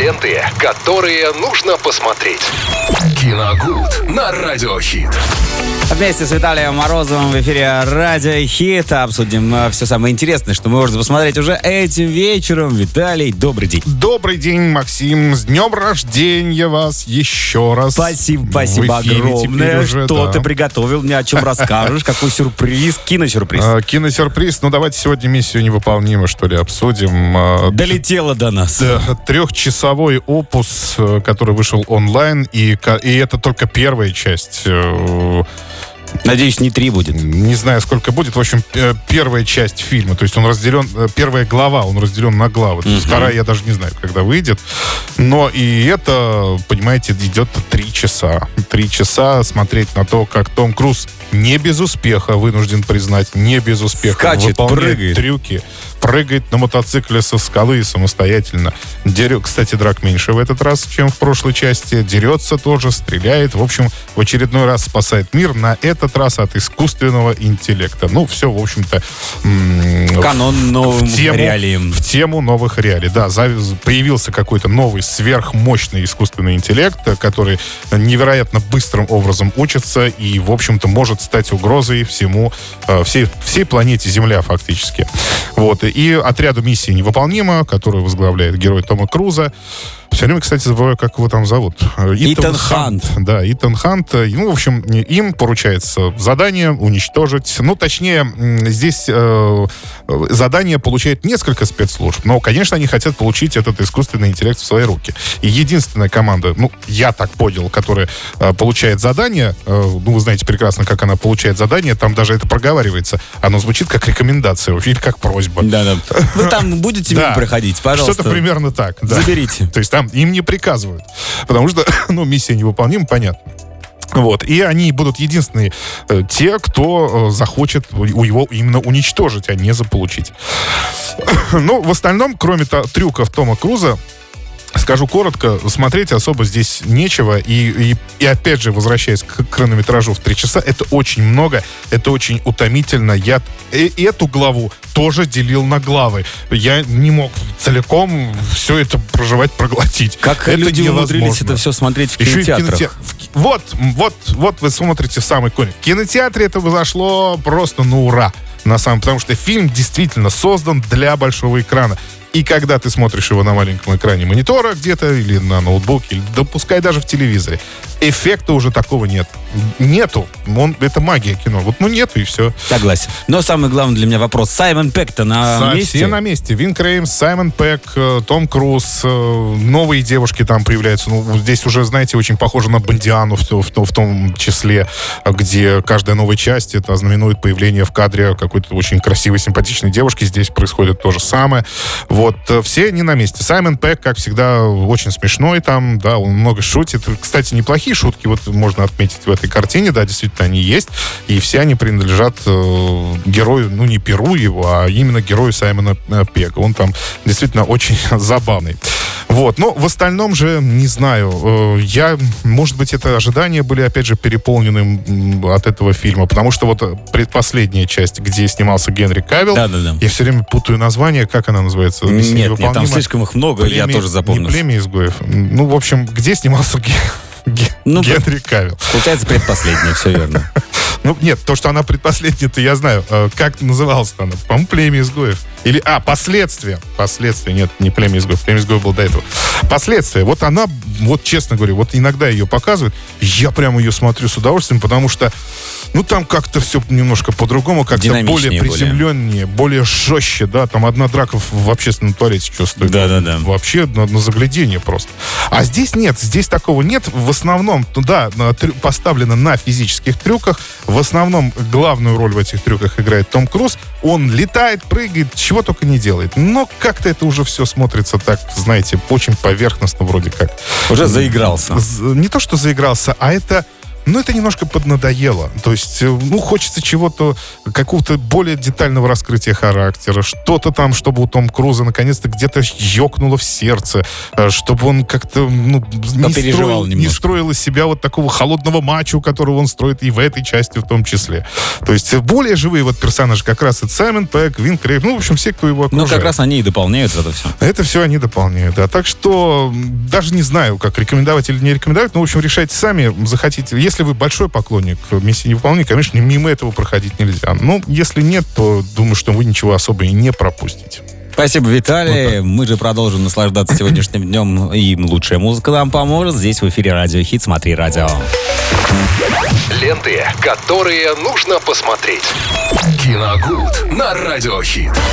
ленты, которые нужно посмотреть. Киногуд на Радиохит. Вместе с Виталием Морозовым в эфире Радио Хит обсудим э, все самое интересное, что можно посмотреть уже этим вечером. Виталий, добрый день. Добрый день, Максим. С днем рождения вас еще раз. Спасибо, спасибо огромное. Уже, что да. ты приготовил, мне о чем расскажешь, какой сюрприз, киносюрприз. А, киносюрприз. Ну, давайте сегодня миссию невыполнима, что ли, обсудим. А, Долетело до нас. Да, трехчасовой опус, э, который вышел онлайн, и, и это только первая часть э, Надеюсь, не три будет. Не знаю, сколько будет. В общем, э, первая часть фильма. То есть он разделен, первая глава, он разделен на главы. Uh-huh. Вторая я даже не знаю, когда выйдет. Но и это, понимаете, идет три часа. Три часа смотреть на то, как Том Круз не без успеха, вынужден признать, не без успеха Скачет, выполняет прыгает. трюки прыгает на мотоцикле со скалы самостоятельно. Дерет, кстати, драк меньше в этот раз, чем в прошлой части. Дерется тоже, стреляет. В общем, в очередной раз спасает мир. На этот раз от искусственного интеллекта. Ну, все, в общем-то... Канон новым в тему, реалиям. В тему новых реалий. Да, появился какой-то новый сверхмощный искусственный интеллект, который невероятно быстрым образом учится и, в общем-то, может стать угрозой всему, э, всей, всей планете Земля фактически. Вот. И отряду миссии невыполнима, которую возглавляет герой Тома Круза. Все время, кстати, забываю, как его там зовут. Итан, Итан Хант. Хант. Да, Итан Хант. Ну, в общем, им поручается задание уничтожить. Ну, точнее, здесь э, задание получает несколько спецслужб. Но, конечно, они хотят получить этот искусственный интеллект в свои руки. И единственная команда, ну, я так понял, которая э, получает задание, э, ну, вы знаете прекрасно, как она получает задание, там даже это проговаривается. Оно звучит как рекомендация, или как просьба. Да-да. Вы там будете мимо проходить, пожалуйста. Что-то примерно так. Заберите. То есть там им не приказывают. Потому что, ну, миссия невыполнима, понятно. Вот. И они будут единственные э, те, кто э, захочет у его именно уничтожить, а не заполучить. ну, в остальном, кроме трюков Тома Круза, Скажу коротко, смотреть особо здесь нечего. И, и, и опять же, возвращаясь к хронометражу в три часа, это очень много, это очень утомительно. Я и, эту главу тоже делил на главы. Я не мог целиком все это проживать, проглотить. Как это люди невозможно. умудрились это все смотреть в кинотеатрах? Еще в Вот, вот, вот вы смотрите в самый конец. В кинотеатре это зашло просто на ура на самом, потому что фильм действительно создан для большого экрана. И когда ты смотришь его на маленьком экране монитора где-то или на ноутбуке, или да пускай даже в телевизоре, эффекта уже такого нет. Нету. Он, это магия кино. Вот ну нету и все. Согласен. Но самый главный для меня вопрос. Саймон Пек-то на Со, месте? Все на месте. Вин Креймс, Саймон Пек, э, Том Круз, э, новые девушки там появляются. Ну, здесь уже, знаете, очень похоже на Бондиану в, в, в том числе, где каждая новая часть это знаменует появление в кадре какой-то очень красивой, симпатичной девушки. Здесь происходит то же самое. Вот. Э, все они на месте. Саймон Пек, как всегда, очень смешной там, да, он много шутит. Кстати, неплохие шутки вот можно отметить в этой картине, да, действительно, они есть. И все они принадлежат э, герою, ну, не Перу его, а именно герою Саймона э, Пека. Он там действительно очень забавный. Вот. Но в остальном же, не знаю, э, я, может быть, это ожидания были, опять же, переполнены от этого фильма, потому что вот предпоследняя часть, где снимался Генри Кавилл, да, да, да. я все время путаю название, как она называется? Нет, нет, там слишком их много, племя, я тоже запомнил. Не племя изгоев. Ну, в общем, где снимался ну, Генри Кавилл? Получается, предпоследняя, все верно. Ну, нет, то, что она предпоследняя-то я знаю. Э, как называлась она? По-моему, племя изгоев. Или, а, последствия. Последствия. Нет, не племя изгоев. Племя изгоев был до этого. Последствия. Вот она, вот честно говорю, вот иногда ее показывают. Я прямо ее смотрю с удовольствием, потому что ну, там как-то все немножко по-другому, как-то более приземленнее, более. более жестче, да. Там одна драка в, общественном туалете что стоит. Да-да-да. Вообще на, на заглядение просто. А здесь нет, здесь такого нет. В основном, ну, да, поставлено на физических трюках. В основном главную роль в этих трюках играет Том Круз. Он летает, прыгает, чего только не делает. Но как-то это уже все смотрится так, знаете, очень поверхностно вроде как. Уже заигрался. Не то, что заигрался, а это Но это немножко поднадоело. То есть, э, ну, хочется чего-то, какого-то более детального раскрытия характера, что-то там, чтобы у Том Круза наконец-то где-то ёкнуло в сердце, э, чтобы он как-то, ну, не строил, не строил из себя вот такого холодного мачо, которого он строит и в этой части в том числе. То есть, более живые вот персонажи как раз это Саймон Пэк, Вин Крейг, ну, в общем, все, кто его окружает. Ну, как раз они и дополняют это все. Это все они дополняют, да. Так что даже не знаю, как рекомендовать или не рекомендовать, но, в общем, решайте сами, захотите. Если вы большой поклонник миссии невыполнения, конечно, мимо этого проходить нельзя. Но если нет, то думаю, что вы ничего особо и не пропустите. Спасибо, Виталий. Вот Мы же продолжим наслаждаться сегодняшним днем. И лучшая музыка нам поможет. Здесь в эфире Радио Хит. Смотри радио. Ленты, которые нужно посмотреть. Киногуд на Радио Хит.